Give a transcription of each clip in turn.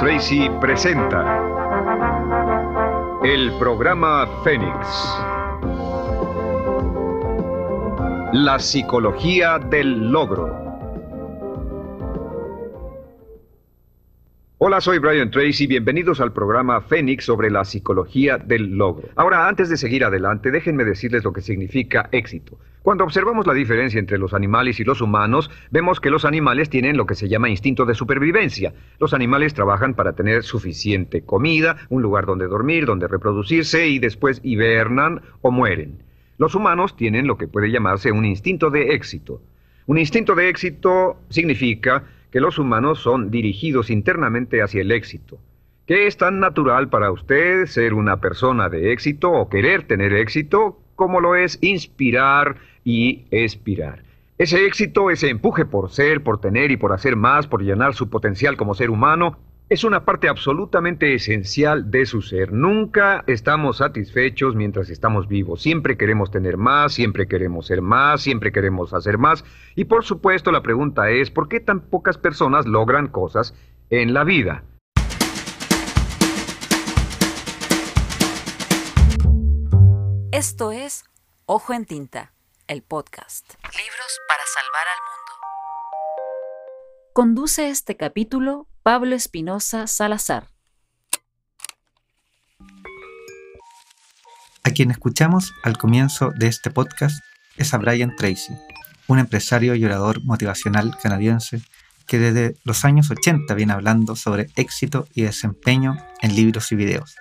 Tracy presenta el programa Fénix. La psicología del logro. Hola, soy Brian Tracy, bienvenidos al programa Fénix sobre la psicología del logro. Ahora, antes de seguir adelante, déjenme decirles lo que significa éxito. Cuando observamos la diferencia entre los animales y los humanos, vemos que los animales tienen lo que se llama instinto de supervivencia. Los animales trabajan para tener suficiente comida, un lugar donde dormir, donde reproducirse y después hibernan o mueren. Los humanos tienen lo que puede llamarse un instinto de éxito. Un instinto de éxito significa que los humanos son dirigidos internamente hacia el éxito. ¿Qué es tan natural para usted ser una persona de éxito o querer tener éxito como lo es inspirar y expirar? Ese éxito, ese empuje por ser, por tener y por hacer más, por llenar su potencial como ser humano, es una parte absolutamente esencial de su ser. Nunca estamos satisfechos mientras estamos vivos. Siempre queremos tener más, siempre queremos ser más, siempre queremos hacer más. Y por supuesto la pregunta es, ¿por qué tan pocas personas logran cosas en la vida? Esto es Ojo en Tinta, el podcast. Libros para salvar al mundo. Conduce este capítulo Pablo Espinosa Salazar. A quien escuchamos al comienzo de este podcast es a Brian Tracy, un empresario y orador motivacional canadiense que desde los años 80 viene hablando sobre éxito y desempeño en libros y videos.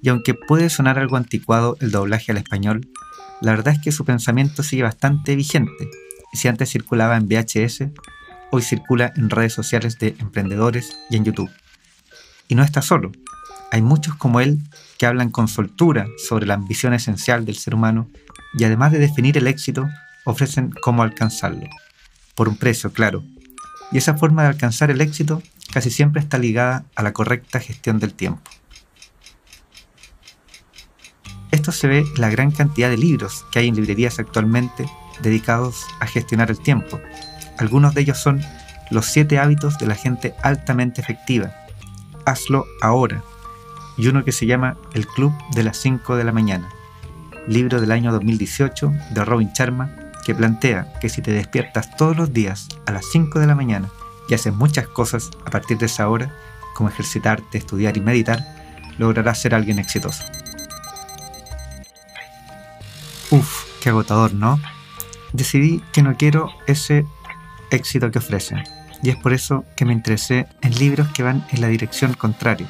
Y aunque puede sonar algo anticuado el doblaje al español, la verdad es que su pensamiento sigue bastante vigente. Si antes circulaba en VHS, hoy circula en redes sociales de emprendedores y en YouTube. Y no está solo. Hay muchos como él que hablan con soltura sobre la ambición esencial del ser humano y además de definir el éxito, ofrecen cómo alcanzarlo. Por un precio, claro. Y esa forma de alcanzar el éxito casi siempre está ligada a la correcta gestión del tiempo. Esto se ve en la gran cantidad de libros que hay en librerías actualmente dedicados a gestionar el tiempo, algunos de ellos son Los siete hábitos de la gente altamente efectiva. Hazlo ahora. Y uno que se llama El Club de las 5 de la mañana. Libro del año 2018 de Robin Sharma que plantea que si te despiertas todos los días a las 5 de la mañana y haces muchas cosas a partir de esa hora, como ejercitarte, estudiar y meditar, lograrás ser alguien exitoso. Uf, qué agotador, ¿no? Decidí que no quiero ese éxito que ofrecen. Y es por eso que me interesé en libros que van en la dirección contraria.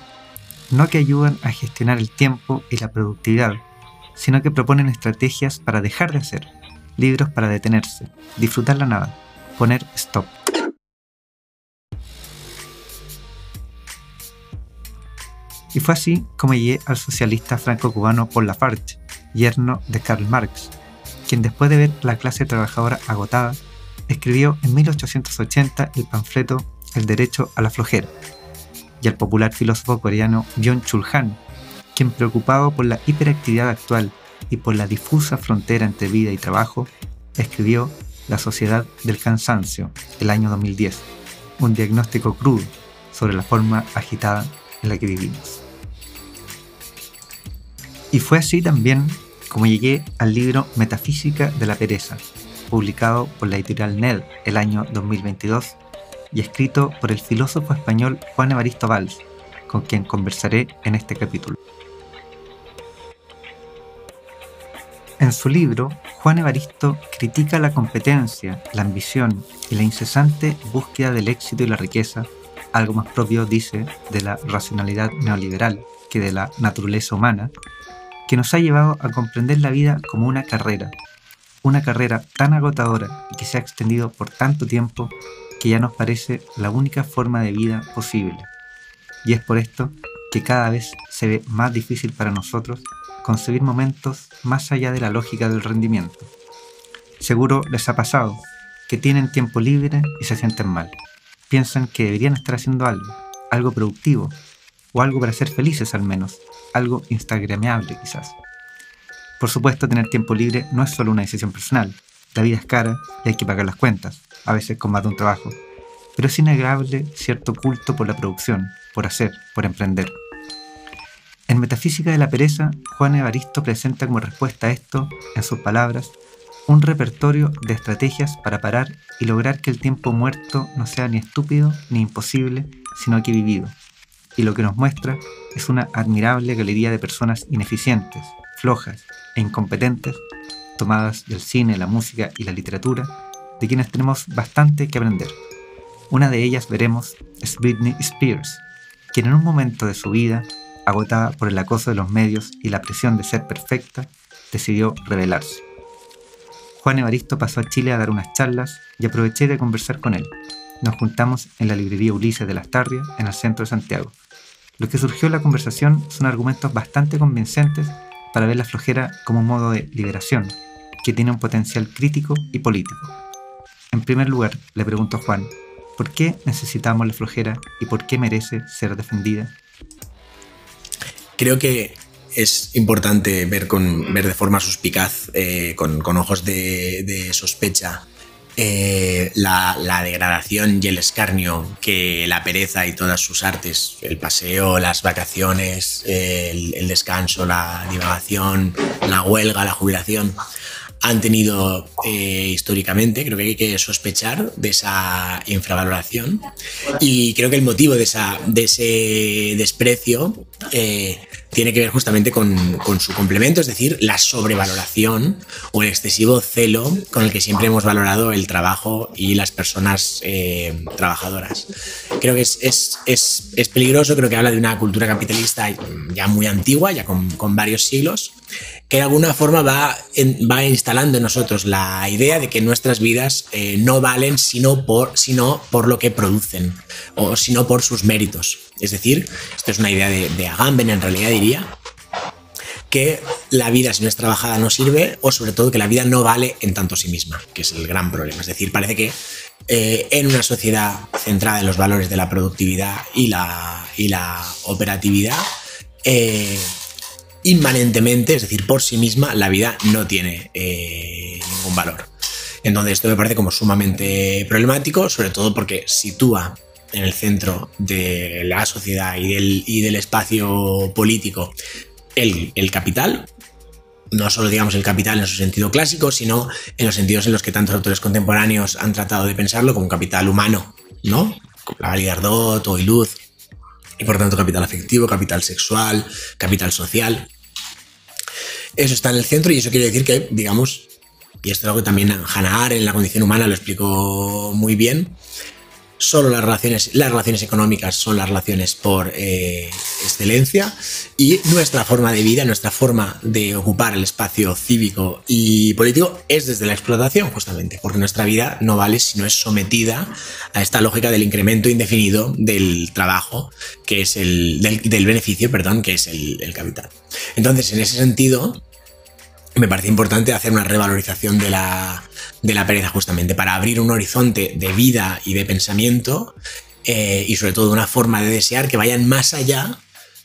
No que ayudan a gestionar el tiempo y la productividad, sino que proponen estrategias para dejar de hacer. Libros para detenerse, disfrutar la nada, poner stop. Y fue así como llegué al socialista franco-cubano Paul Lafarge, yerno de Karl Marx, quien después de ver la clase trabajadora agotada, escribió en 1880 el panfleto El derecho a la flojera, y al popular filósofo coreano Byung-Chul Han, quien preocupado por la hiperactividad actual y por la difusa frontera entre vida y trabajo, escribió La sociedad del cansancio, el año 2010, un diagnóstico crudo sobre la forma agitada en la que vivimos. Y fue así también como llegué al libro Metafísica de la Pereza, publicado por la editorial NED el año 2022 y escrito por el filósofo español Juan Evaristo Valls, con quien conversaré en este capítulo. En su libro, Juan Evaristo critica la competencia, la ambición y la incesante búsqueda del éxito y la riqueza, algo más propio, dice, de la racionalidad neoliberal que de la naturaleza humana, que nos ha llevado a comprender la vida como una carrera, una carrera tan agotadora y que se ha extendido por tanto tiempo que ya nos parece la única forma de vida posible. Y es por esto que cada vez se ve más difícil para nosotros concebir momentos más allá de la lógica del rendimiento. Seguro les ha pasado que tienen tiempo libre y se sienten mal. Piensan que deberían estar haciendo algo, algo productivo, o algo para ser felices al menos, algo instagrameable quizás. Por supuesto, tener tiempo libre no es solo una decisión personal. La vida es cara y hay que pagar las cuentas, a veces con más de un trabajo. Pero es innegable cierto culto por la producción, por hacer, por emprender. En Metafísica de la Pereza, Juan Evaristo presenta como respuesta a esto, en sus palabras, un repertorio de estrategias para parar y lograr que el tiempo muerto no sea ni estúpido ni imposible, sino que vivido. Y lo que nos muestra es una admirable galería de personas ineficientes, flojas e incompetentes, tomadas del cine, la música y la literatura, de quienes tenemos bastante que aprender. Una de ellas veremos es Britney Spears, quien en un momento de su vida, agotada por el acoso de los medios y la presión de ser perfecta, decidió rebelarse. Juan Evaristo pasó a Chile a dar unas charlas y aproveché de conversar con él. Nos juntamos en la librería Ulises de las Tarrias, en el centro de Santiago. Lo que surgió en la conversación son argumentos bastante convincentes para ver la flojera como un modo de liberación, que tiene un potencial crítico y político. En primer lugar, le pregunto a Juan, ¿por qué necesitamos la flojera y por qué merece ser defendida? Creo que es importante ver, con, ver de forma suspicaz, eh, con, ojos de, sospecha, eh, la, degradación y el escarnio que la pereza y todas sus artes, el paseo, las vacaciones, el, descanso, la divagación, la huelga, la jubilación, han tenido eh, históricamente. Creo que hay que sospechar de esa infravaloración. Y creo que el motivo de, esa, de ese desprecio eh, tiene que ver justamente con, con, su complemento, es decir, la sobrevaloración o el excesivo celo con el que siempre hemos valorado el trabajo y las personas eh, trabajadoras. Creo que es, es, es, es, peligroso, creo que habla de una cultura capitalista ya muy antigua, ya con, con varios siglos, que de alguna forma va, va instalando en nosotros la idea de que nuestras vidas eh, no valen sino por, sino por lo que producen o sino por sus méritos. Es decir, esto es una idea de, de Agamben en realidad diría, que la vida si no es trabajada no sirve o sobre todo que la vida no vale en tanto sí misma, que es el gran problema. Es decir, parece que eh, en una sociedad centrada en los valores de la productividad y la, y la operatividad, eh, inmanentemente, es decir, por sí misma, la vida no tiene eh, ningún valor. Entonces esto me parece como sumamente problemático, sobre todo porque sitúa en el centro de la sociedad y del, y del espacio político el, el, capital, no solo digamos el capital en su sentido clásico, sino en los sentidos en los que tantos autores contemporáneos han tratado de pensarlo como capital humano, ¿no? Como la Ardot o Iluz, y por tanto capital afectivo, capital sexual, capital social. Eso está en el centro y eso quiere decir que, digamos, y esto es algo que también Hannah Arendt en la condición humana lo explicó muy bien, solo las relaciones, las relaciones económicas son las relaciones por eh, excelencia y nuestra forma de vida, nuestra forma de ocupar el espacio cívico y político es desde la explotación justamente, porque nuestra vida no vale si no es sometida a esta lógica del incremento indefinido del trabajo, que es el del, beneficio, perdón, que es el, el capital. Entonces, en ese sentido, me parece importante hacer una revalorización de la, de la pereza justamente para abrir un horizonte de vida y de pensamiento eh, y sobre todo una forma de desear que vayan más allá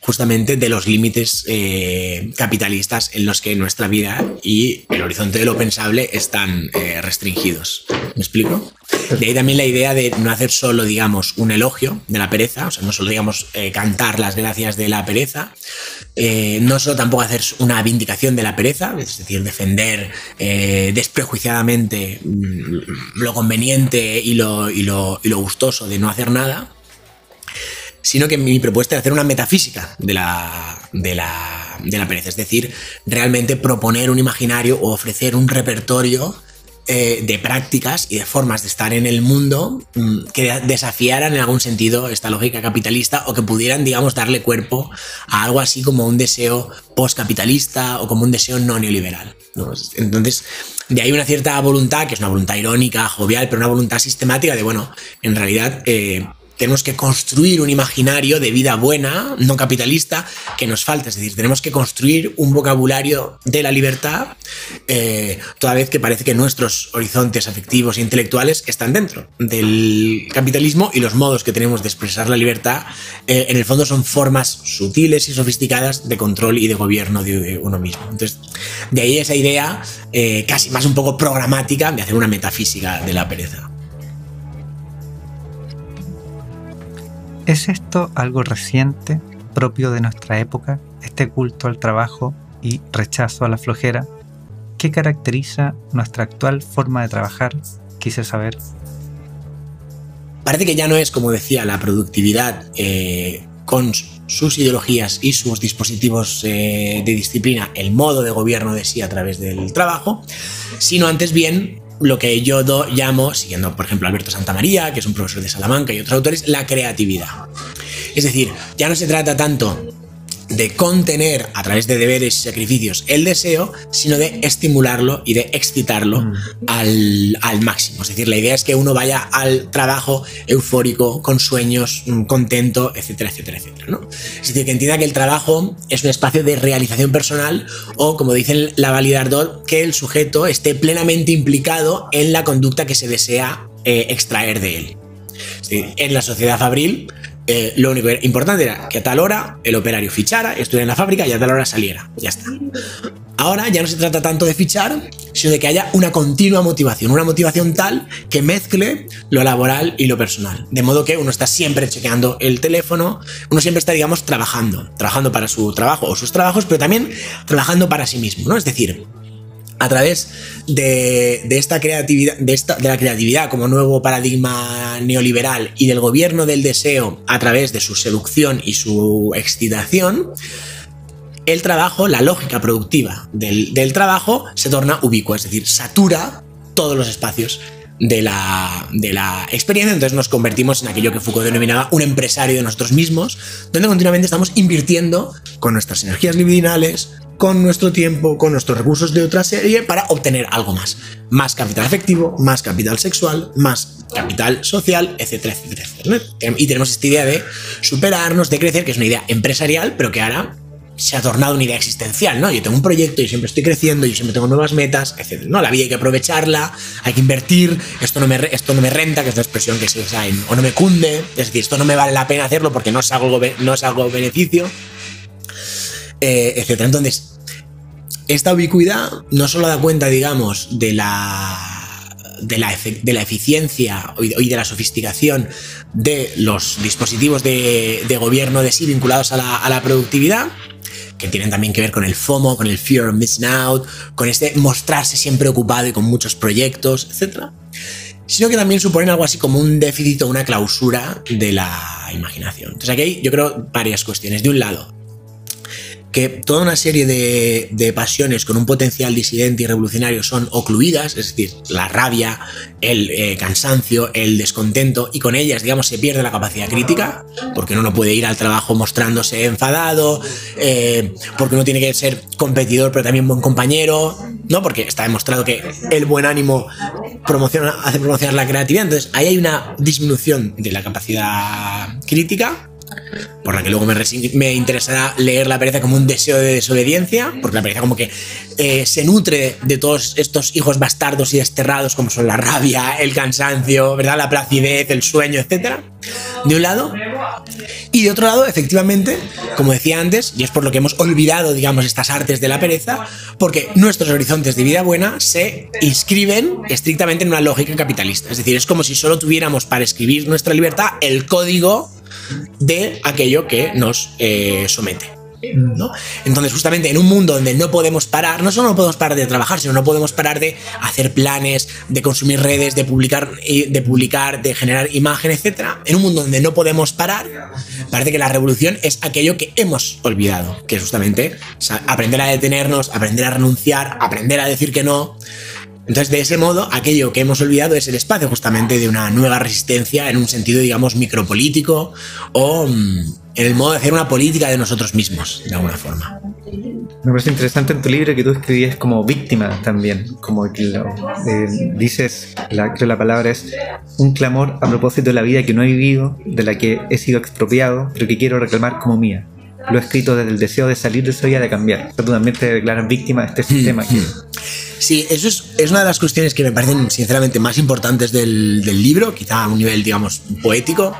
justamente de los límites eh, capitalistas en los que nuestra vida y el horizonte de lo pensable están eh, restringidos. ¿Me explico? De ahí también la idea de no hacer solo, digamos, un elogio de la pereza, o sea, no solo, digamos, eh, cantar las gracias de la pereza, no solo tampoco hacer una vindicación de la pereza, es decir, defender desprejuiciadamente mm, lo conveniente y lo, y lo, y lo gustoso de no hacer nada, sino que mi propuesta es hacer una metafísica de la, de la, de la pereza, es decir, realmente proponer un imaginario o ofrecer un repertorio eh, de prácticas y de formas de estar en el mundo mm, que desafiaran en algún sentido esta lógica capitalista o que pudieran, digamos, darle cuerpo a algo así como un deseo postcapitalista o como un deseo no neoliberal. Entonces, de ahí una cierta voluntad, que es una voluntad irónica, jovial, pero una voluntad sistemática de, bueno, en realidad... Eh, tenemos que construir un imaginario de vida buena, no capitalista, que nos falta. Es decir, tenemos que construir un vocabulario de la libertad, eh, toda vez que parece que nuestros horizontes afectivos e intelectuales están dentro del capitalismo y los modos que tenemos de expresar la libertad, eh, en el fondo son formas sutiles y sofisticadas de control y de gobierno de uno mismo. Entonces, de ahí esa idea eh, casi más un poco programática de hacer una metafísica de la pereza. ¿Es esto algo reciente, propio de nuestra época, este culto al trabajo y rechazo a la flojera? ¿Qué caracteriza nuestra actual forma de trabajar? Quise saber. Parece que ya no es, como decía, la productividad eh, con sus ideologías y sus dispositivos eh, de disciplina, el modo de gobierno de sí a través del trabajo, sino antes bien lo que yo llamo, siguiendo por ejemplo Alberto Santamaría, que es un profesor de Salamanca y otros autores, la creatividad. Es decir, ya no se trata tanto de contener a través de deberes y sacrificios el deseo, sino de estimularlo y de excitarlo mm. al, máximo. Es decir, la idea es que uno vaya al trabajo eufórico, con sueños, mm, contento, etcétera, etcétera, etcétera. ¿no? Es decir, que entienda que el trabajo es un espacio de realización personal o, como dice la validador, que el sujeto esté plenamente implicado en la conducta que se desea eh, extraer de él. en la sociedad fabril, eh, lo único importante era que a tal hora el operario fichara, estuviera en la fábrica y a tal hora saliera. Ya está. Ahora ya no se trata tanto de fichar, sino de que haya una continua motivación, una motivación tal que mezcle lo laboral y lo personal. De modo que uno está siempre chequeando el teléfono, uno siempre está, digamos, trabajando, trabajando para su trabajo o sus trabajos, pero también trabajando para sí mismo, ¿no? Es decir, a través de, esta creatividad, de, la creatividad como nuevo paradigma neoliberal y del gobierno del deseo a través de su seducción y su excitación, el trabajo, la lógica productiva del, trabajo se torna ubicua, es decir, satura todos los espacios de la, de la, experiencia, entonces nos convertimos en aquello que Foucault denominaba un empresario de nosotros mismos, donde continuamente estamos invirtiendo con nuestras energías libidinales, con nuestro tiempo, con nuestros recursos de otra serie para obtener algo más. Más capital afectivo, más capital sexual, más capital social, etcétera, etcétera, etcétera. Y tenemos esta idea de superarnos, de crecer, que es una idea empresarial, pero que ahora se ha tornado una idea existencial, ¿no? Yo tengo un proyecto, y siempre estoy creciendo, yo siempre tengo nuevas metas, etc. No, la vida hay que aprovecharla, hay que invertir, esto no me, esto no me renta, que es la expresión que se usa en, o no me cunde, es decir, esto no me vale la pena hacerlo porque no es algo, no es algo beneficio. Eh, etcétera. Entonces, esta ubicuidad no solo da cuenta, digamos, de la de la, de la, eficiencia y de la sofisticación de los dispositivos de, gobierno de sí vinculados a la, a la, productividad, que tienen también que ver con el FOMO, con el fear of missing out, con este mostrarse siempre ocupado y con muchos proyectos, etc. Sino que también suponen algo así como un déficit o una clausura de la imaginación. Entonces aquí hay, yo creo, varias cuestiones. De un lado, que toda una serie de, pasiones con un potencial disidente y revolucionario son ocluidas, es decir, la rabia, el eh, cansancio, el descontento, y con ellas, digamos, se pierde la capacidad crítica, porque uno no puede ir al trabajo mostrándose enfadado, eh, porque uno tiene que ser competidor, pero también buen compañero, ¿no? Porque está demostrado que el buen ánimo promociona, hace promocionar la creatividad, entonces ahí hay una disminución de la capacidad crítica por la que luego me, interesará leer la pereza como un deseo de desobediencia, porque la pereza como que eh, se nutre de todos estos hijos bastardos y desterrados, como son la rabia, el cansancio, ¿verdad? la placidez, el sueño, etc. De un lado. Y de otro lado, efectivamente, como decía antes, y es por lo que hemos olvidado, digamos, estas artes de la pereza, porque nuestros horizontes de vida buena se inscriben estrictamente en una lógica capitalista. Es decir, es como si solo tuviéramos para escribir nuestra libertad el código de aquello que nos eh, somete. ¿no? Entonces, justamente en un mundo donde no podemos parar, no solo no podemos parar de trabajar, sino no podemos parar de hacer planes, de consumir redes, de publicar, de publicar, de generar imagen, etc. En un mundo donde no podemos parar, parece que la revolución es aquello que hemos olvidado, que es justamente aprender a detenernos, aprender a renunciar, aprender a decir que no, entonces, de ese modo, aquello que hemos olvidado es el espacio justamente de una nueva resistencia en un sentido, digamos, micropolítico o mm, en el modo de hacer una política de nosotros mismos, de alguna forma. Me parece interesante en tu libro que tú escribías como víctima también, como que lo, eh, dices, la, creo la palabra es un clamor a propósito de la vida que no he vivido, de la que he sido expropiado, pero que quiero reclamar como mía. Lo he escrito desde el deseo de salir de esa vida, de cambiar. tú también te declaras víctima de este sistema. Que, Sí, eso es, una de las cuestiones que me parecen sinceramente más importantes del, libro, quizá a un nivel, digamos, poético,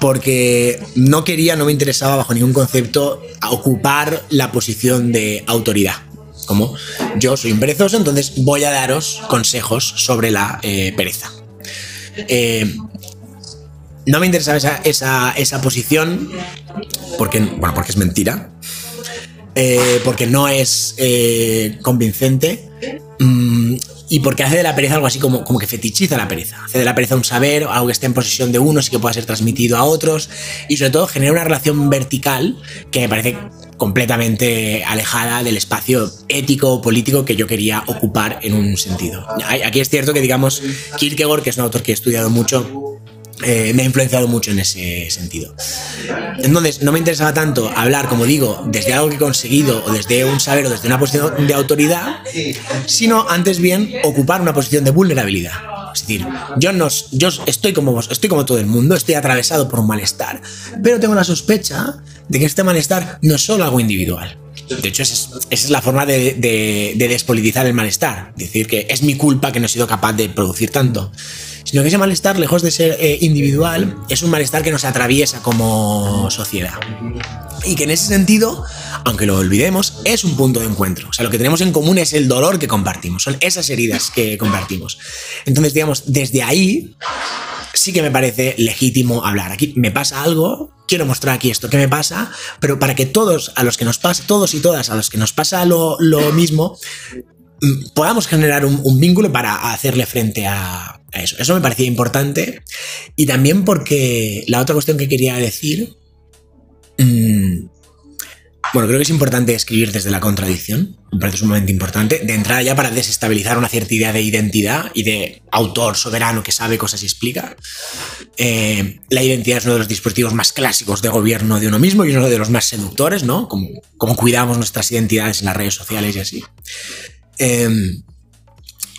porque no quería, no me interesaba bajo ningún concepto ocupar la posición de autoridad. Como yo soy un perezoso, entonces voy a daros consejos sobre la eh, pereza. Eh, no me interesaba esa, esa, posición porque, bueno, porque es mentira. Eh, porque no es eh, convincente. Mm, y porque hace de la pereza algo así como, como que fetichiza la pereza. Hace de la pereza un saber, algo que esté en posesión de unos y que pueda ser transmitido a otros. Y sobre todo genera una relación vertical que me parece completamente alejada del espacio ético político que yo quería ocupar en un sentido. Aquí es cierto que, digamos, Kierkegaard, que es un autor que he estudiado mucho, eh, me ha influenciado mucho en ese sentido. Entonces, no me interesaba tanto hablar, como digo, desde algo que he conseguido o desde un saber o desde una posición de autoridad, sino antes bien ocupar una posición de vulnerabilidad. Es decir, yo, no, yo estoy como vos, estoy como todo el mundo, estoy atravesado por un malestar, pero tengo la sospecha de que este malestar no es solo algo individual. De hecho, esa es, la forma de, de despolitizar el malestar. Decir que es mi culpa que no he sido capaz de producir tanto sino que ese malestar, lejos de ser eh, individual, es un malestar que nos atraviesa como sociedad. Y que en ese sentido, aunque lo olvidemos, es un punto de encuentro. O sea, lo que tenemos en común es el dolor que compartimos, son esas heridas que compartimos. Entonces, digamos, desde ahí sí que me parece legítimo hablar. Aquí me pasa algo, quiero mostrar aquí esto que me pasa, pero para que todos a los que nos pasa, todos y todas a los que nos pasa lo, mismo, mm, podamos generar un, vínculo para hacerle frente a, eso. Eso me parecía importante. Y también porque la otra cuestión que quería decir. Mm, bueno, creo que es importante escribir desde la contradicción. Me parece sumamente importante. De entrada ya para desestabilizar una cierta idea de identidad y de autor soberano que sabe cosas y explica. Eh, la identidad es uno de los dispositivos más clásicos de gobierno de uno mismo y uno de los más seductores, ¿no? Como, como cuidamos nuestras identidades en las redes sociales y así. Eh,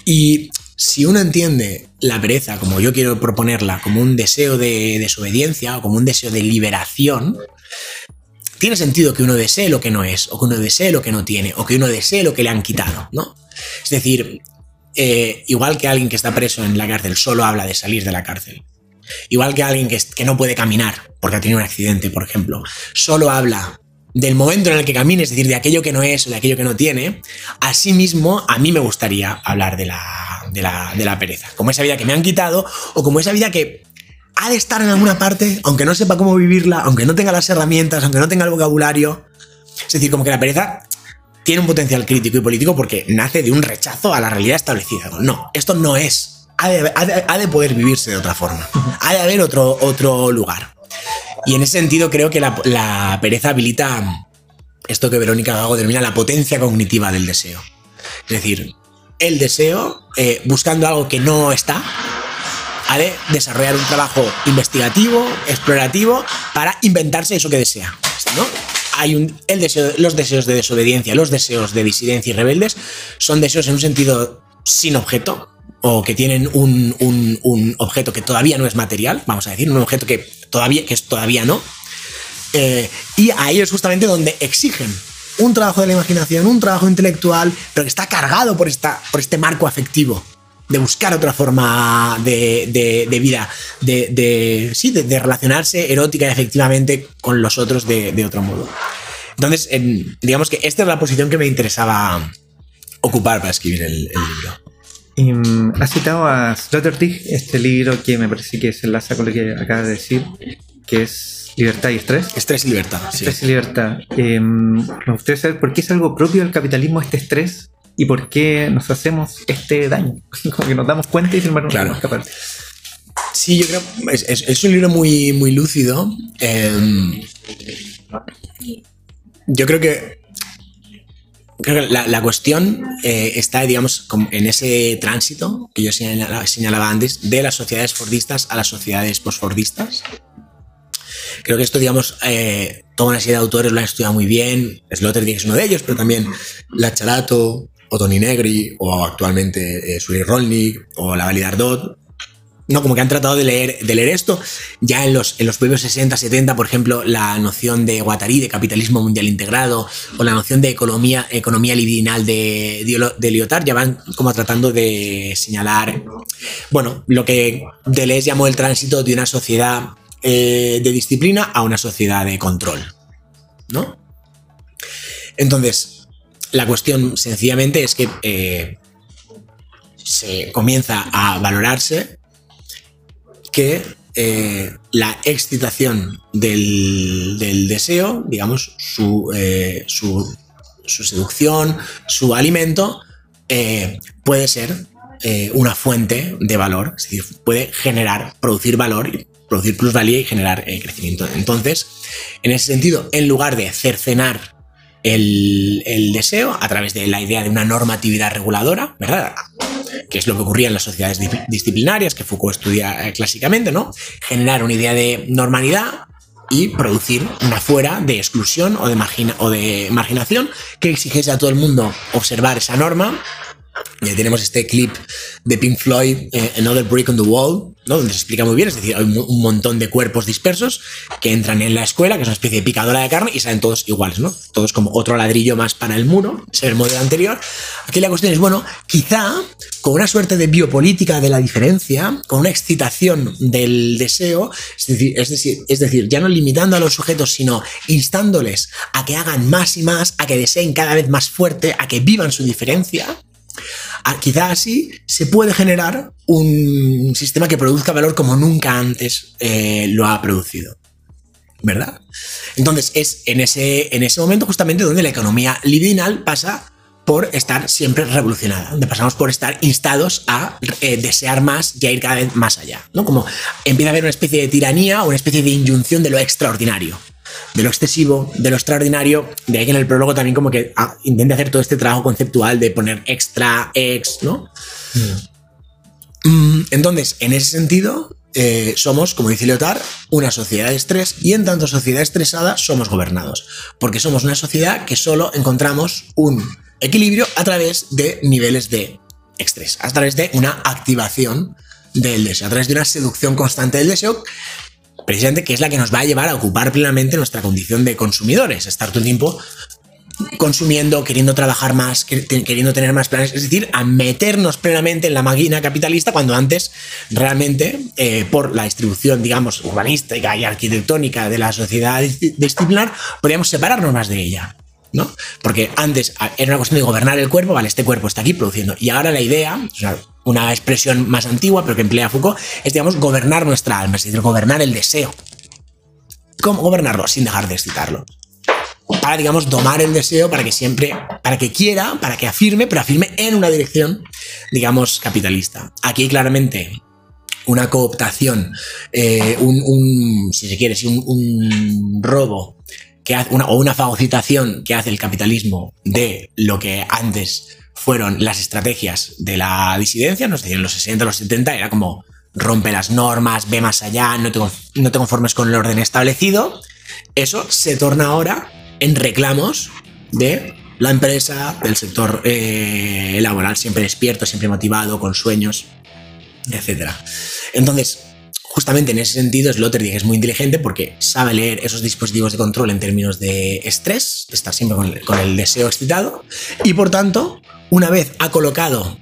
y si uno entiende la pereza, como yo quiero proponerla, como un deseo de desobediencia o como un deseo de liberación, tiene sentido que uno desee lo que no es, o que uno desee lo que no tiene, o que uno desee lo que le han quitado, ¿no? Es decir, eh, igual que alguien que está preso en la cárcel solo habla de salir de la cárcel. Igual que alguien que, que no puede caminar porque ha tenido un accidente, por ejemplo, solo habla del momento en el que camine, es decir, de aquello que no es o de aquello que no tiene, asimismo a mí me gustaría hablar de la, de la, pereza, como esa vida que me han quitado o como esa vida que ha de estar en alguna parte, aunque no sepa cómo vivirla, aunque no tenga las herramientas, aunque no tenga el vocabulario. Es decir, como que la pereza tiene un potencial crítico y político porque nace de un rechazo a la realidad establecida. No, esto no es. Ha de, poder vivirse de otra forma. Ha de haber otro, otro lugar. Y en ese sentido creo que la, pereza habilita esto que Verónica Gago denomina la potencia cognitiva del deseo. Es decir, el deseo, eh, buscando algo que no está, ha de desarrollar un trabajo investigativo, explorativo, para inventarse eso que desea. ¿no? Hay un, el deseo, los deseos de desobediencia, los deseos de disidencia y rebeldes son deseos en un sentido sin objeto, o que tienen un, un, objeto que todavía no es material, vamos a decir, un objeto que todavía, que es todavía no. Eh, y ahí es justamente donde exigen un trabajo de la imaginación, un trabajo intelectual, pero que está cargado por, esta, por este marco afectivo de buscar otra forma de, de, vida, de, sí, de, relacionarse erótica y efectivamente con los otros de, otro modo. Entonces, digamos que esta es la posición que me interesaba ocupar para escribir el, libro. Y, mm, has citado a Sloterdijk, este libro que me parece que se enlaza con lo que acabas de decir, que es Libertad y estrés. Estrés y libertad. Estrés y libertad. Em, me gustaría saber por qué es algo propio del capitalismo este estrés y por qué nos hacemos este daño. Como que nos damos cuenta y sin embargo claro. no Sí, yo creo. Es, es, un libro muy, muy lúcido. Em, yo creo que. Creo que la, cuestión eh, está, digamos, en ese tránsito que yo señalaba, señalaba antes de las sociedades fordistas a las sociedades postfordistas. Creo que esto, digamos, eh, toda una serie de autores lo han estudiado muy bien. Sloterdijk es uno de ellos, pero también Lacharato, o Tony Negri, o actualmente eh, Suri Rolnik, o la Validardot. No, como que han tratado de leer, de leer esto. Ya en los, en los 60, 70, por ejemplo, la noción de Guattari, de capitalismo mundial integrado, o la noción de economía, economía libidinal de, de Lyotard, ya van como tratando de señalar, bueno, lo que Deleuze llamó el tránsito de una sociedad eh, de disciplina a una sociedad de control. ¿No? Entonces, la cuestión sencillamente es que eh, se comienza a valorarse que eh, la excitación del, deseo, digamos, eh, su, su, seducción, su alimento, eh, puede ser una fuente de valor, es decir, puede generar, producir valor, producir plusvalía y generar crecimiento. Entonces, en ese sentido, en lugar de cercenar el, el, deseo a través de la idea de una normatividad reguladora, ¿verdad? Que es lo que ocurría en las sociedades disciplinarias que Foucault estudia eh, clásicamente, ¿no? Generar una idea de normalidad y producir una fuera de exclusión o de, o de marginación que exigiese a todo el mundo observar esa norma y tenemos este clip de Pink Floyd, eh, Another Brick on the Wall, ¿no? donde se explica muy bien, es decir, hay un montón de cuerpos dispersos que entran en la escuela, que es una especie de picadora de carne, y salen todos iguales, ¿no? Todos como otro ladrillo más para el muro, es el modelo anterior. Aquí la cuestión es, bueno, quizá con una suerte de biopolítica de la diferencia, con una excitación del deseo, es decir, es decir, es decir, ya no limitando a los sujetos, sino instándoles a que hagan más y más, a que deseen cada vez más fuerte, a que vivan su diferencia, Ah, quizá así se puede generar un sistema que produzca valor como nunca antes eh, lo ha producido. ¿Verdad? Entonces es en ese, en ese momento justamente donde la economía libidinal pasa por estar siempre revolucionada, donde pasamos por estar instados a eh, desear más y a ir cada vez más allá, ¿no? Como empieza a haber una especie de tiranía o una especie de inyunción de lo extraordinario de lo excesivo, de lo extraordinario. De ahí que en el prólogo también como que ah, intente hacer todo este trabajo conceptual de poner extra, ex, ¿no? Mm, entonces, en ese sentido, eh, somos, como dice Leotard, una sociedad de estrés y en tanto sociedad estresada somos gobernados. Porque somos una sociedad que solo encontramos un equilibrio a través de niveles de estrés, a través de una activación del deseo, a través de una seducción constante del deseo precisamente que es la que nos va a llevar a ocupar plenamente nuestra condición de consumidores, estar todo el tiempo consumiendo, queriendo trabajar más, queriendo tener más planes, es decir, a meternos plenamente en la máquina capitalista cuando antes realmente eh, por la distribución, digamos, urbanística y arquitectónica de la sociedad disciplinar, podíamos separarnos más de ella. ¿no? Porque antes era una cuestión de gobernar el cuerpo, vale, este cuerpo está aquí produciendo. Y ahora la idea, una expresión más antigua, pero que emplea Foucault, es, digamos, gobernar nuestra alma, es decir, gobernar el deseo. ¿Cómo gobernarlo? Sin dejar de excitarlo. Para, digamos, domar el deseo para que siempre, para que quiera, para que afirme, pero afirme en una dirección, digamos, capitalista. Aquí claramente una cooptación, eh, un, si se quiere, un, un robo que hace una, o una fagocitación que hace el capitalismo de lo que antes fueron las estrategias de la disidencia, no sé, en los 60, los 70 era como rompe las normas, ve más allá, no te, no conformes con el orden establecido. Eso se torna ahora en reclamos de la empresa, del sector eh, laboral, siempre despierto, siempre motivado, con sueños, etc. Entonces, justamente en ese sentido, Sloterdijk es muy inteligente porque sabe leer esos dispositivos de control en términos de estrés, de estar siempre con con el deseo excitado, y por tanto una vez ha colocado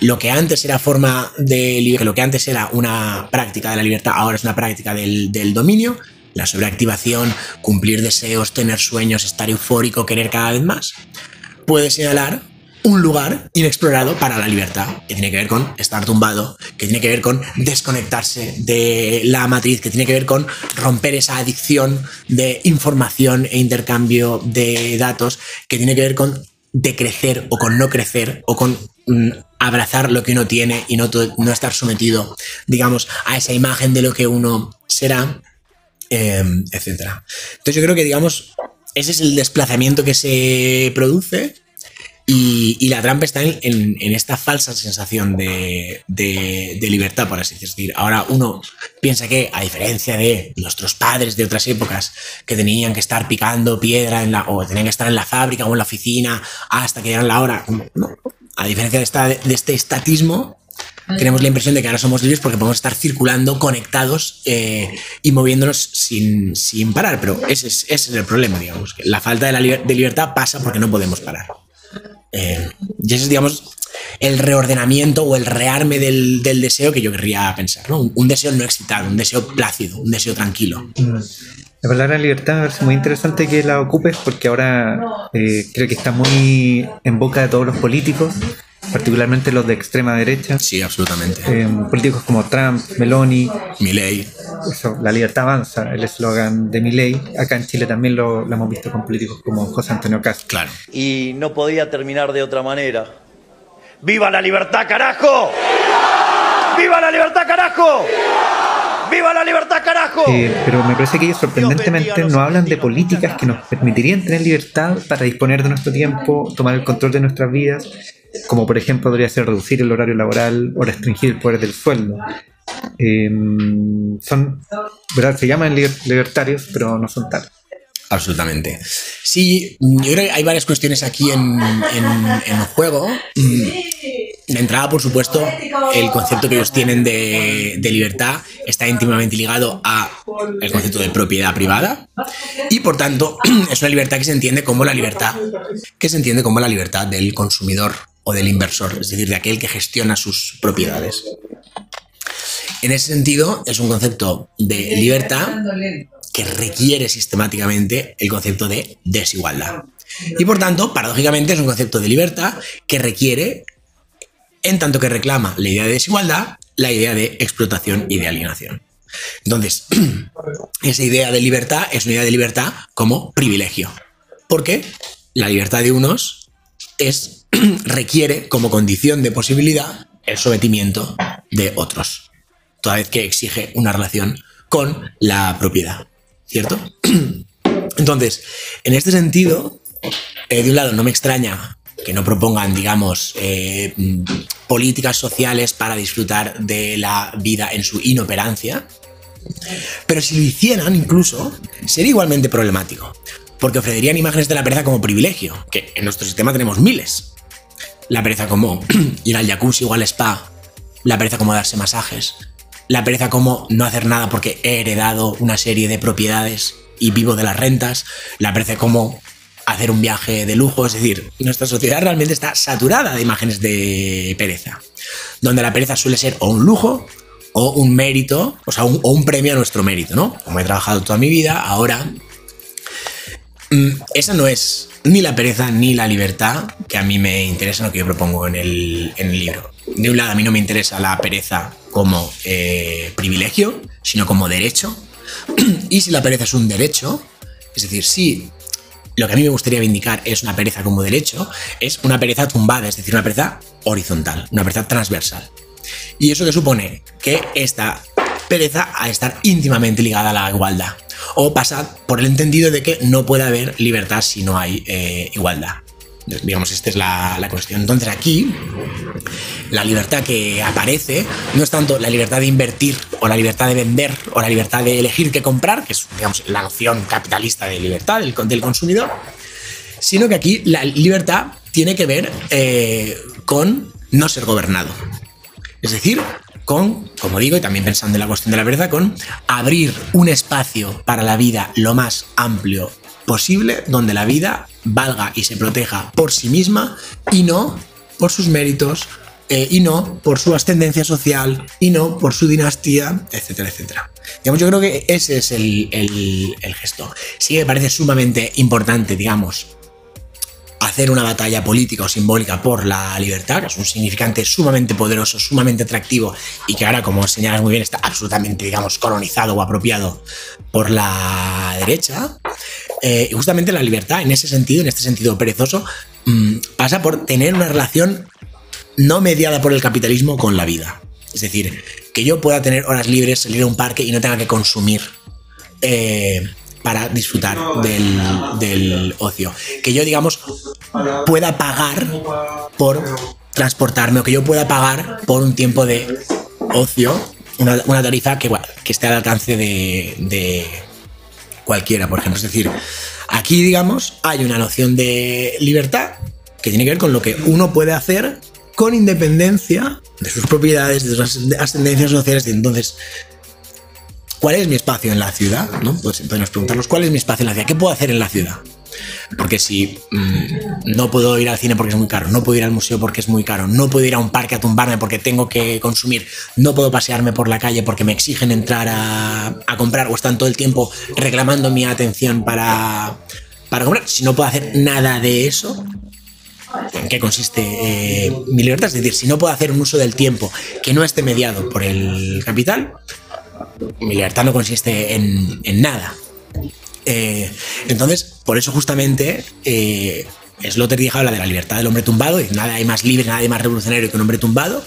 lo que antes era forma de lo que antes era una práctica de la libertad, ahora es una práctica del, dominio, la sobreactivación, cumplir deseos, tener sueños, estar eufórico, querer cada vez más, puede señalar un lugar inexplorado para la libertad, que tiene que ver con estar tumbado, que tiene que ver con desconectarse de la matriz, que tiene que ver con romper esa adicción de información e intercambio de datos, que tiene que ver con de crecer o con no crecer o con mm, abrazar lo que uno tiene y no, no, estar sometido, digamos, a esa imagen de lo que uno será, eh, etc. Entonces yo creo que, digamos, ese es el desplazamiento que se produce y, la trampa está en, esta falsa sensación de, libertad, por así decir. Ahora uno piensa que, a diferencia de nuestros padres de otras épocas, que tenían que estar picando piedra en la, o tenían que estar en la fábrica o en la oficina hasta que llegan la hora, a diferencia de, esta, de este estatismo, tenemos la impresión de que ahora somos libres porque podemos estar circulando, conectados eh, y moviéndonos sin, parar. Pero ese es, ese es, el problema, digamos. Que la falta de, la de libertad pasa porque no podemos parar. Eh, y ese es, digamos, el reordenamiento o el rearme del, deseo que yo querría pensar, ¿no? Un, deseo no excitado, un deseo plácido, un deseo tranquilo. La palabra libertad es muy interesante que la ocupes porque ahora eh, creo que está muy en boca de todos los políticos, particularmente los de extrema derecha. Sí, absolutamente. Eh, políticos como Trump, Meloni, Milley. eso, la libertad avanza, el eslogan de mi ley. Acá en Chile también lo, lo, hemos visto con políticos como José Antonio Castro. Claro. Y no podía terminar de otra manera. ¡Viva la libertad, carajo! ¡Viva la libertad, carajo! ¡Viva la libertad, carajo! Eh, pero me parece que ellos sorprendentemente no hablan de políticas que nos permitirían tener libertad para disponer de nuestro tiempo, tomar el control de nuestras vidas, como por ejemplo podría ser reducir el horario laboral o restringir el poder del sueldo. Eh, son, ¿verdad? Se llaman libertarios, pero no son tal. Absolutamente. Sí, yo creo que hay varias cuestiones aquí en, en, en juego. De entrada, por supuesto, el concepto que ellos tienen de, de, libertad está íntimamente ligado a el concepto de propiedad privada y, por tanto, es una libertad que se entiende como la libertad que se entiende como la libertad del consumidor o del inversor, es decir, de aquel que gestiona sus propiedades. En ese sentido, es un concepto de libertad que requiere sistemáticamente el concepto de desigualdad. Y por tanto, paradójicamente, es un concepto de libertad que requiere, en tanto que reclama la idea de desigualdad, la idea de explotación y de alienación. Entonces, esa idea de libertad es una idea de libertad como privilegio. Porque la libertad de unos es, requiere como condición de posibilidad el sometimiento de otros, toda vez que exige una relación con la propiedad. ¿cierto? Entonces, en este sentido, eh, de un lado, no me extraña que no propongan, digamos, eh, políticas sociales para disfrutar de la vida en su inoperancia, pero si lo hicieran incluso, sería igualmente problemático, porque ofrecerían imágenes de la pereza como privilegio, que en nuestro sistema tenemos miles. La pereza como ir al jacuzzi o al spa, la pereza como darse masajes, la pereza como no hacer nada porque he heredado una serie de propiedades y vivo de las rentas, la pereza como hacer un viaje de lujo, es decir, nuestra sociedad realmente está saturada de imágenes de pereza, donde la pereza suele ser o un lujo o un mérito, o sea, un, o un premio a nuestro mérito, ¿no? Como he trabajado toda mi vida, ahora... Mm, esa no es ni la pereza ni la libertad que a mí me interesa lo que yo propongo en el, en el libro. De un lado, a mí no me interesa la pereza como eh, privilegio, sino como derecho. y si la pereza es un derecho, es decir, si lo que a mí me gustaría vindicar es una pereza como derecho, es una pereza tumbada, es decir, una pereza horizontal, una pereza transversal. Y eso que supone que esta pereza a estar íntimamente ligada a la igualdad. O pasa por el entendido de que no puede haber libertad si no hay eh, igualdad. Digamos, esta es la, la, cuestión. Entonces aquí, la libertad que aparece no es tanto la libertad de invertir o la libertad de vender o la libertad de elegir qué comprar, que es, digamos, la noción capitalista de libertad del, del consumidor, sino que aquí la libertad tiene que ver eh, con no ser gobernado. Es decir, con, como digo, y también pensando en la cuestión de la verdad, con abrir un espacio para la vida lo más amplio posible, donde la vida valga y se proteja por sí misma y no por sus méritos, eh, y no por su ascendencia social, y no por su dinastía, etcétera, etcétera. Digamos, yo creo que ese es el, el, el gesto. Sí me parece sumamente importante, digamos, hacer una batalla política o simbólica por la libertad, que es un significante sumamente poderoso, sumamente atractivo y que ahora, como señalas muy bien, está absolutamente, digamos, colonizado o apropiado por la derecha. Eh, y justamente la libertad, en ese sentido, en este sentido perezoso, mmm, pasa por tener una relación no mediada por el capitalismo con la vida. Es decir, que yo pueda tener horas libres, salir a un parque y no tenga que consumir. Eh, para disfrutar del, del, ocio. Que yo, digamos, pueda pagar por transportarme o que yo pueda pagar por un tiempo de ocio, una, tarifa que, que esté al alcance de, de cualquiera, por ejemplo. Es decir, aquí, digamos, hay una noción de libertad que tiene que ver con lo que uno puede hacer con independencia de sus propiedades, de sus ascendencias sociales. Y entonces, ¿cuál es mi espacio en la ciudad? ¿no? Pues podemos preguntarnos, ¿cuál es mi espacio en la ciudad? ¿Qué puedo hacer en la ciudad? Porque si mmm, no puedo ir al cine porque es muy caro, no puedo ir al museo porque es muy caro, no puedo ir a un parque a tumbarme porque tengo que consumir, no puedo pasearme por la calle porque me exigen entrar a, a comprar o están todo el tiempo reclamando mi atención para, para comprar, si no puedo hacer nada de eso, ¿En qué consiste eh, mi libertad? Es decir, si no puedo hacer un uso del tiempo que no esté mediado por el capital, mi libertad no consiste en, en nada. Eh, entonces, por eso justamente eh, Sloterdijk habla de la libertad del hombre tumbado, y nada hay más libre, nada hay más revolucionario que un hombre tumbado.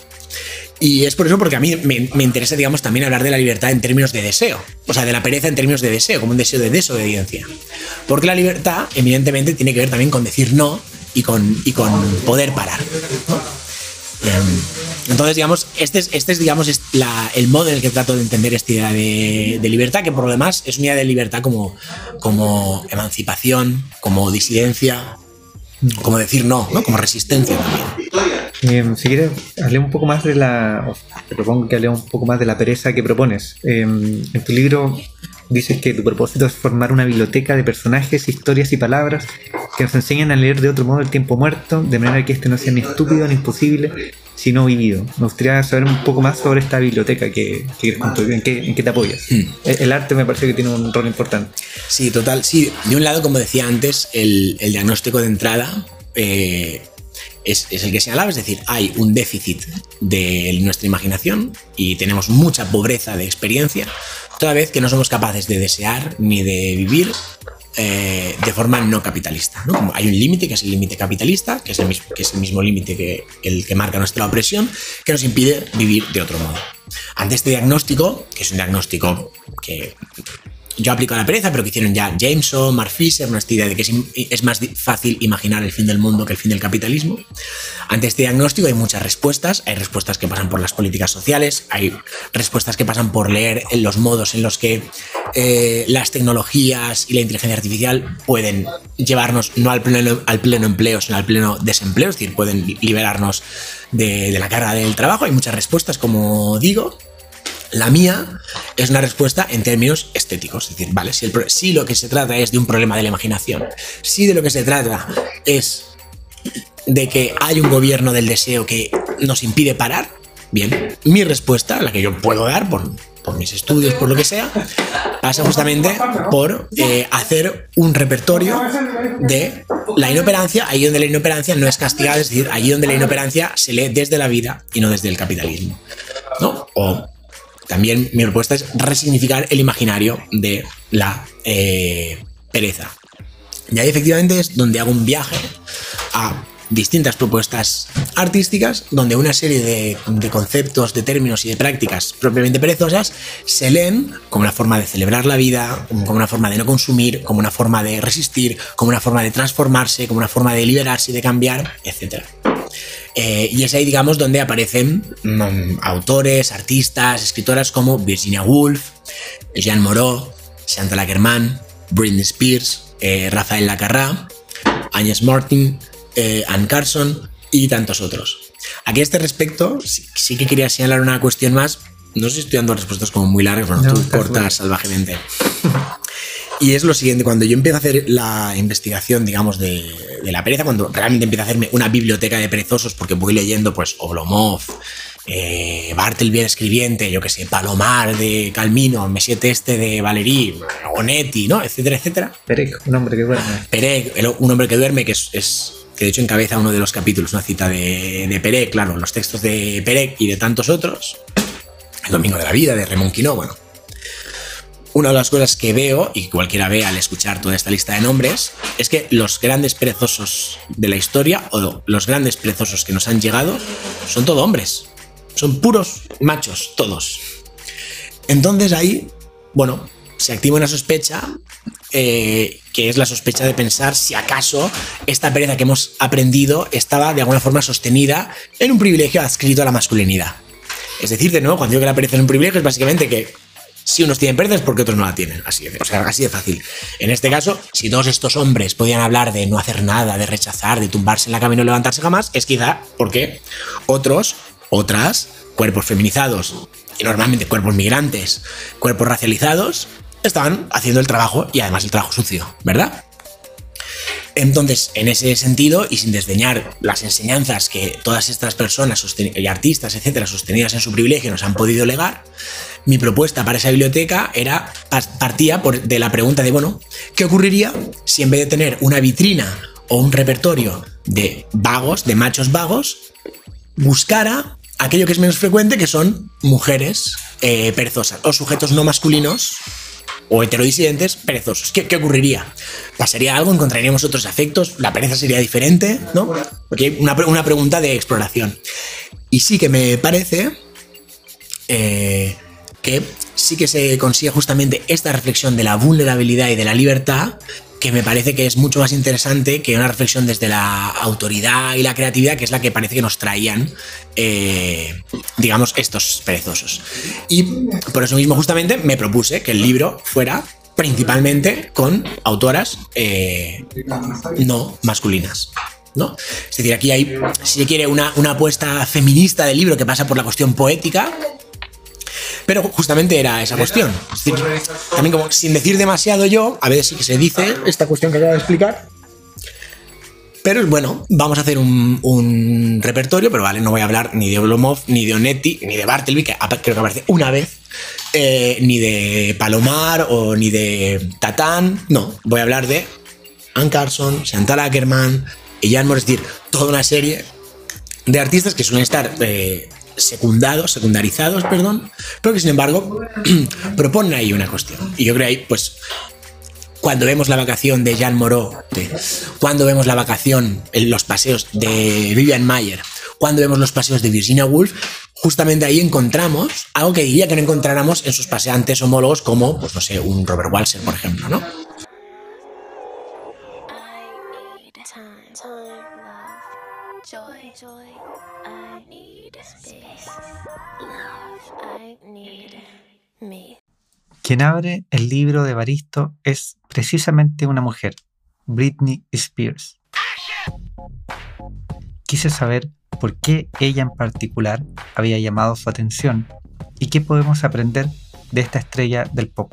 Y es por eso porque a mí me, me, interesa, digamos, también hablar de la libertad en términos de deseo. O sea, de la pereza en términos de deseo, como un deseo de desobediencia. Porque la libertad, evidentemente, tiene que ver también con decir no y con, y con poder parar. Entonces, digamos, este es, este es digamos, el modo en el que trato de entender esta idea de, libertad, que por lo demás es una idea de libertad como, como emancipación, como disidencia, como decir no, ¿no? como resistencia también. Eh, si quieres, hable un poco más de la. Te propongo que hable un poco más de la pereza que propones. Eh, en tu libro dices que tu propósito es formar una biblioteca de personajes, historias y palabras que nos enseñan a leer de otro modo el tiempo muerto, de manera que este no sea ni estúpido ni imposible, sino vivido. Me gustaría saber un poco más sobre esta biblioteca que, que en, qué, en, qué, te apoyas. Mm. El, arte me parece que tiene un rol importante. Sí, total. Sí, de un lado, como decía antes, el, el diagnóstico de entrada. Eh, es, es, el que señalaba, es decir, hay un déficit de nuestra imaginación y tenemos mucha pobreza de experiencia, toda vez que no somos capaces de desear ni de vivir eh, de forma no capitalista. ¿no? Hay un límite, que es el límite capitalista, que es el mismo, que es el mismo límite que el que marca nuestra opresión, que nos impide vivir de otro modo. Ante este diagnóstico, que es un diagnóstico que yo aplico la pereza, pero que hicieron ya Jameson, Mark Fisher, una idea de que es, más fácil imaginar el fin del mundo que el fin del capitalismo. Ante este diagnóstico hay muchas respuestas, hay respuestas que pasan por las políticas sociales, hay respuestas que pasan por leer los modos en los que eh, las tecnologías y la inteligencia artificial pueden llevarnos no al pleno, al pleno empleo, sino al pleno desempleo, es decir, pueden liberarnos de la carga del trabajo. Hay muchas respuestas, como digo, la mía es una respuesta en términos estéticos. Es decir, vale, si, lo que se trata es de un problema de la imaginación, si de lo que se trata es de que hay un gobierno del deseo que nos impide parar, bien, mi respuesta, la que yo puedo dar por, por mis estudios, por lo que sea, pasa justamente por eh, hacer un repertorio de la inoperancia, ahí donde la inoperancia no es castigada, es decir, allí donde la inoperancia se lee desde la vida y no desde el capitalismo. ¿no? O también mi propuesta es resignificar el imaginario de la eh, pereza. Y ahí efectivamente es donde hago un viaje a distintas propuestas artísticas donde una serie de, de, conceptos, de términos y de prácticas propiamente perezosas se leen como una forma de celebrar la vida, como una forma de no consumir, como una forma de resistir, como una forma de transformarse, como una forma de liberarse y de cambiar, etc. Eh, y es ahí, digamos, donde aparecen um, autores, artistas, escritoras como Virginia Woolf, Jean Moreau, Chantal Ackerman, Britney Spears, eh, Rafael Lacarra, Agnes Martin, eh, Anne Carson y tantos otros. Aquí a este respecto, sí, sí, que quería señalar una cuestión más. No sé si estoy dando respuestas como muy largas, bueno, no, tú cortas salvajemente. Y es lo siguiente, cuando yo empiezo a hacer la investigación, digamos, de, de, la pereza, cuando realmente empiezo a hacerme una biblioteca de perezosos, porque voy leyendo, pues, Oblomov, eh, Bartleby el escribiente, yo que sé, Palomar de Calmino, Messier Este de Valerí, Onetti, ¿no? Etcétera, etcétera. Perec, un hombre que duerme. Perec, un hombre que duerme, que es, es que de hecho encabeza uno de los capítulos, una cita de, de Perec, claro, los textos de Perec y de tantos otros. El Domingo de la Vida, de Raymond Quinault, bueno, una de las cosas que veo, y cualquiera ve al escuchar toda esta lista de nombres, es que los grandes perezosos de la historia, o los grandes perezosos que nos han llegado, son todos hombres. Son puros machos, todos. Entonces ahí, bueno, se activa una sospecha, eh, que es la sospecha de pensar si acaso esta pereza que hemos aprendido estaba de alguna forma sostenida en un privilegio adscrito a la masculinidad. Es decir, de nuevo, cuando digo que la pereza es un privilegio, es básicamente que si unos tienen es porque otros no la tienen. Así de, o sea, así de fácil. En este caso, si todos estos hombres podían hablar de no hacer nada, de rechazar, de tumbarse en la cama y no levantarse jamás, es quizá porque otros, otras, cuerpos feminizados, y normalmente cuerpos migrantes, cuerpos racializados, estaban haciendo el trabajo y además el trabajo sucio, ¿verdad? Entonces, en ese sentido, y sin desdeñar las enseñanzas que todas estas personas y artistas, etcétera, sostenidas en su privilegio, nos han podido legar, mi propuesta para esa biblioteca era partía de la pregunta de, bueno, ¿qué ocurriría si en vez de tener una vitrina o un repertorio de vagos, de machos vagos, buscara aquello que es menos frecuente, que son mujeres eh, perezosas o sujetos no masculinos o heterodisidentes perezosos. ¿Qué, ¿Qué, ocurriría? ¿Pasaría algo? ¿Encontraríamos otros afectos? ¿La pereza sería diferente? ¿No? Porque una, una pregunta de exploración. Y sí que me parece eh, que sí que se consigue justamente esta reflexión de la vulnerabilidad y de la libertad que me parece que es mucho más interesante que una reflexión desde la autoridad y la creatividad, que es la que parece que nos traían, eh, digamos, estos perezosos. Y por eso mismo justamente me propuse que el libro fuera principalmente con autoras eh, no masculinas. ¿no? Es decir, aquí hay, si se quiere, una, una apuesta feminista del libro que pasa por la cuestión poética, pero justamente era esa cuestión. Es decir, también como sin decir demasiado yo, a veces sí que se dice esta cuestión que acabo de explicar. Pero bueno, vamos a hacer un, un repertorio, pero vale, no voy a hablar ni de Oblomov, ni de Onetti, ni de Bartleby, que creo que aparece una vez, eh, ni de Palomar o ni de Tatán. No, voy a hablar de Ann Carson, Chantal Ackerman y Jan Moore, es decir, toda una serie de artistas que suelen estar eh, secundados, secundarizados, perdón, pero que sin embargo proponen ahí una cuestión. Y yo creo ahí, pues, cuando vemos la vacación de Jean Moreau, cuando vemos la vacación en los paseos de Vivian Mayer, cuando vemos los paseos de Virginia Woolf, justamente ahí encontramos algo que diría que no encontráramos en sus paseantes homólogos como, pues no sé, un Robert Walser, por ejemplo, ¿no? Quien abre el libro de Baristo es precisamente una mujer, Britney Spears. Quise saber por qué ella en particular había llamado su atención y qué podemos aprender de esta estrella del pop.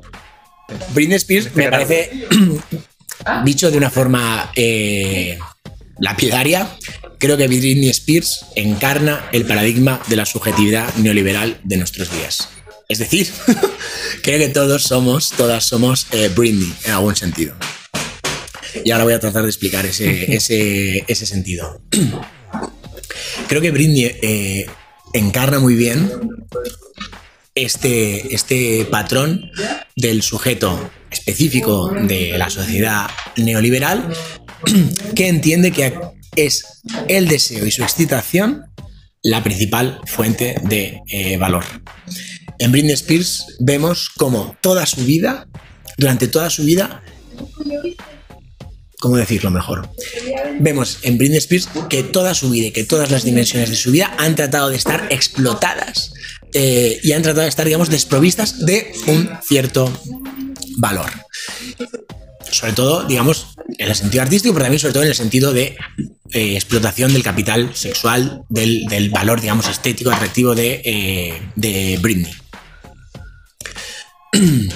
Britney Spears me parece dicho de una forma eh, lapidaria. Creo que Britney Spears encarna el paradigma de la subjetividad neoliberal de nuestros días. Es decir, creo que todos somos, todas somos eh, Britney en algún sentido. Y ahora voy a tratar de explicar ese, ese, sentido. Creo que Britney eh, encarna muy bien este, este patrón del sujeto específico de la sociedad neoliberal que entiende que es el deseo y su excitación la principal fuente de eh, valor. En Britney Spears vemos como toda su vida, durante toda su vida, ¿cómo decirlo mejor? Vemos en Britney Spears que toda su vida y que todas las dimensiones de su vida han tratado de estar explotadas eh, y han tratado de estar, digamos, desprovistas de un cierto valor. Sobre todo, digamos, en el sentido artístico, pero también sobre todo en el sentido de eh, explotación del capital sexual, del, valor, digamos, estético, atractivo de, eh, de Britney.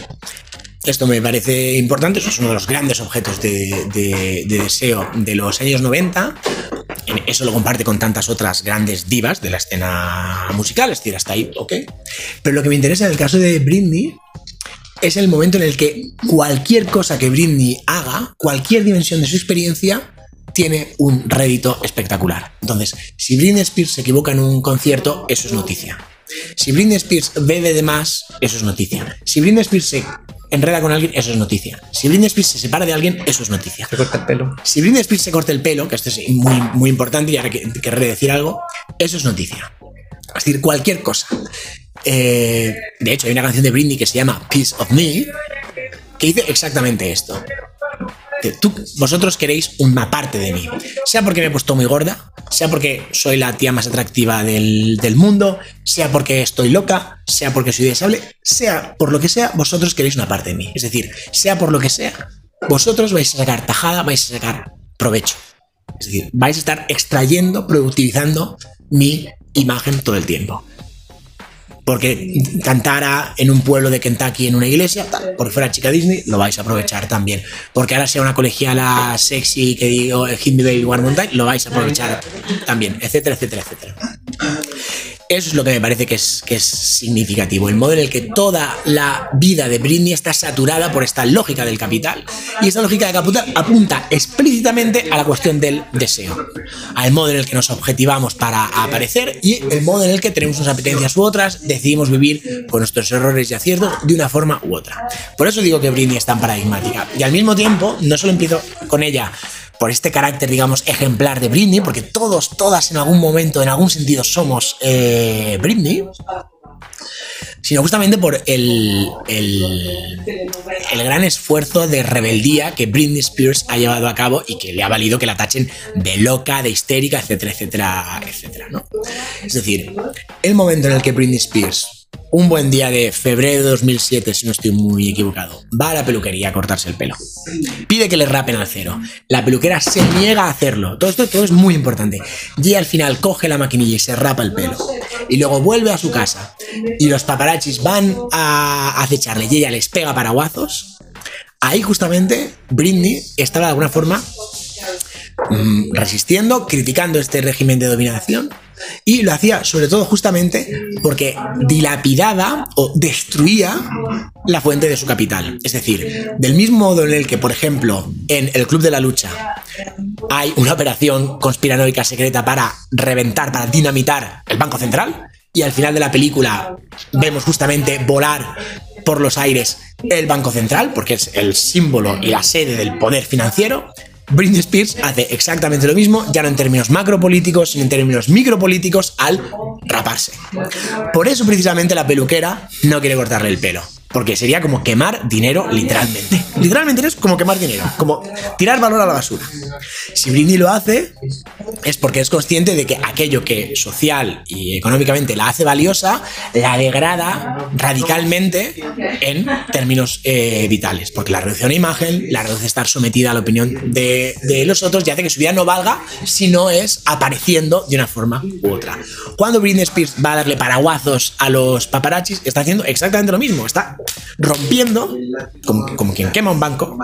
Esto me parece importante, es uno de los grandes objetos de, deseo de los años 90. Eso lo comparte con tantas otras grandes divas de la escena musical, es decir, hasta ahí, ok. Pero lo que me interesa en el caso de Britney es el momento en el que cualquier cosa que Britney haga, cualquier dimensión de su experiencia, tiene un rédito espectacular. Entonces, si Britney Spears se equivoca en un concierto, eso es noticia. Si Britney Spears bebe de más, eso es noticia. Si Britney Spears se enreda con alguien, eso es noticia. Si Britney Spears se separa de alguien, eso es noticia. Se corta el pelo. Si Britney Spears se corta el pelo, que esto es muy, muy importante y ahora querré decir algo, eso es noticia. Es decir, cualquier cosa. Eh, de hecho, hay una canción de Britney que se llama Piece of Me, que dice exactamente esto tú, vosotros queréis una parte de mí. Sea porque me he puesto muy gorda, sea porque soy la tía más atractiva del, mundo, sea porque estoy loca, sea porque soy deseable, sea por lo que sea, vosotros queréis una parte de mí. Es decir, sea por lo que sea, vosotros vais a sacar tajada, vais a sacar provecho. Es decir, vais a estar extrayendo, productivizando mi imagen todo el tiempo porque cantara en un pueblo de Kentucky en una iglesia, porque fuera chica Disney, lo vais a aprovechar también. Porque ahora sea una colegiala sexy que digo Hit Me Baby One Time, lo vais a aprovechar también, etcétera, etcétera, etcétera. Eso es lo que me parece que es, que es significativo. El modo en el que toda la vida de Britney está saturada por esta lógica del capital. Y esta lógica del capital apunta explícitamente a la cuestión del deseo. Al modo en el que nos objetivamos para aparecer y el modo en el que tenemos unas apetencias u otras, decidimos vivir con nuestros errores y aciertos de una forma u otra. Por eso digo que Britney es tan paradigmática. Y al mismo tiempo, no solo empiezo con ella por este carácter, digamos, ejemplar de Britney, porque todos, todas en algún momento, en algún sentido somos eh, Britney, sino justamente por el, el, el, gran esfuerzo de rebeldía que Britney Spears ha llevado a cabo y que le ha valido que la tachen de loca, de histérica, etcétera, etcétera, etcétera, ¿no? Es decir, el momento en el que Britney Spears un buen día de febrero de 2007, si no estoy muy equivocado, va a la peluquería a cortarse el pelo. Pide que le rapen al cero. La peluquera se niega a hacerlo. Todo esto es muy importante. Y al final coge la maquinilla y se rapa el pelo. Y luego vuelve a su casa. Y los paparachis van a acecharle y ella les pega paraguazos. Ahí justamente Britney estaba de alguna forma mm, resistiendo, criticando este régimen de dominación y lo hacía sobre todo justamente porque dilapidaba o destruía la fuente de su capital. Es decir, del mismo modo en el que, por ejemplo, en el Club de la Lucha hay una operación conspiranoica secreta para reventar, para dinamitar el Banco Central, y al final de la película vemos justamente volar por los aires el Banco Central, porque es el símbolo y la sede del poder financiero, Britney Spears hace exactamente lo mismo, ya no en términos macropolíticos, sino en términos micropolíticos, al raparse. Por eso precisamente la peluquera no quiere cortarle el pelo. Porque sería como quemar dinero literalmente. Literalmente es como quemar dinero, como tirar valor a la basura. Si Britney lo hace, es porque es consciente de que aquello que social y económicamente la hace valiosa, la degrada radicalmente en términos eh, vitales. Porque la reducción a imagen, la reduce a estar sometida a la opinión de, de los otros y hace que su vida no valga si no es apareciendo de una forma u otra. Cuando Britney Spears va a darle paraguazos a los paparachis, está haciendo exactamente lo mismo. Está rompiendo, como, quien quema un banco,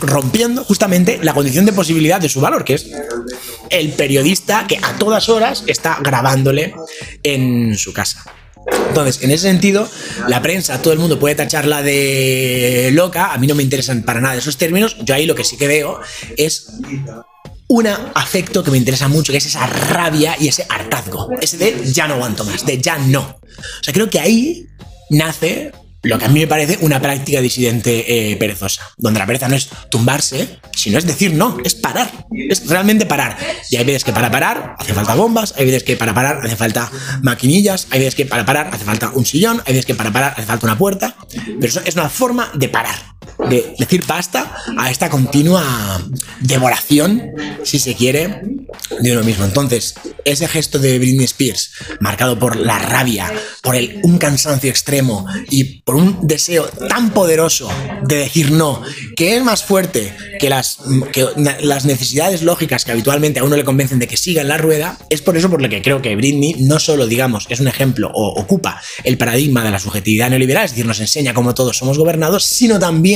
rompiendo justamente la condición de posibilidad de su valor, que es el periodista que a todas horas está grabándole en su casa. Entonces, en ese sentido, la prensa, todo el mundo puede tacharla de loca, a mí no me interesan para nada esos términos, yo ahí lo que sí que veo es un afecto que me interesa mucho, que es esa rabia y ese hartazgo, ese de ya no aguanto más, de ya no. O sea, creo que ahí nace lo que a mí me parece una práctica disidente eh, perezosa, donde la pereza no es tumbarse, sino es decir no, es parar, es realmente parar. Y hay veces que para parar hace falta bombas, hay veces que para parar hace falta maquinillas, hay veces que para parar hace falta un sillón, hay veces que para parar hace falta una puerta, pero eso es una forma de parar de decir basta a esta continua devoración, si se quiere, de uno mismo. Entonces, ese gesto de Britney Spears, marcado por la rabia, por el, un cansancio extremo y por un deseo tan poderoso de decir no, que es más fuerte que las, que las necesidades lógicas que habitualmente a uno le convencen de que siga en la rueda, es por eso por lo que creo que Britney no solo, digamos, es un ejemplo o ocupa el paradigma de la subjetividad neoliberal, es decir, nos enseña cómo todos somos gobernados, sino también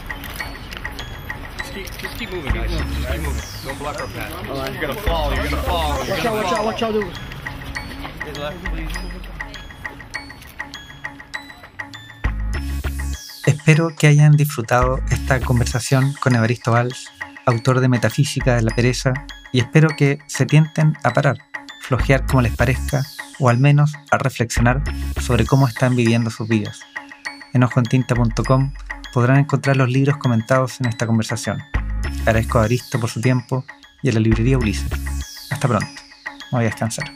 keep, just keep moving, guys. Just keep moving. Don't block our path. Right. You're gonna fall. You're gonna fall. You're watch out! Watch out! Watch out! Dude. Get left, please. Espero que hayan disfrutado esta conversación con Evaristo Valls, autor de Metafísica de la Pereza, y espero que se tienten a parar, flojear como les parezca, o al menos a reflexionar sobre cómo están viviendo sus vidas. En ojoentinta.com podrán encontrar los libros comentados en esta conversación. Agradezco a Aristo por su tiempo y a la librería Ulises. Hasta pronto. Me voy a descansar.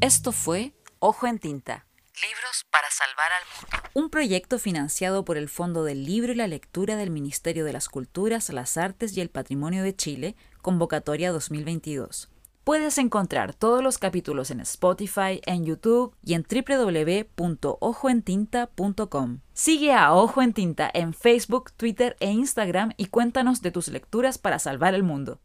Esto fue Ojo en Tinta. Libros para salvar al mundo. un proyecto financiado por el Fondo del Libro y la Lectura del Ministerio de las Culturas, las Artes y el Patrimonio de Chile, convocatoria 2022. Puedes encontrar todos los capítulos en Spotify, en YouTube y en www.ojoentinta.com. Sigue a Ojo en Tinta en Facebook, Twitter e Instagram y cuéntanos de tus lecturas para salvar el mundo.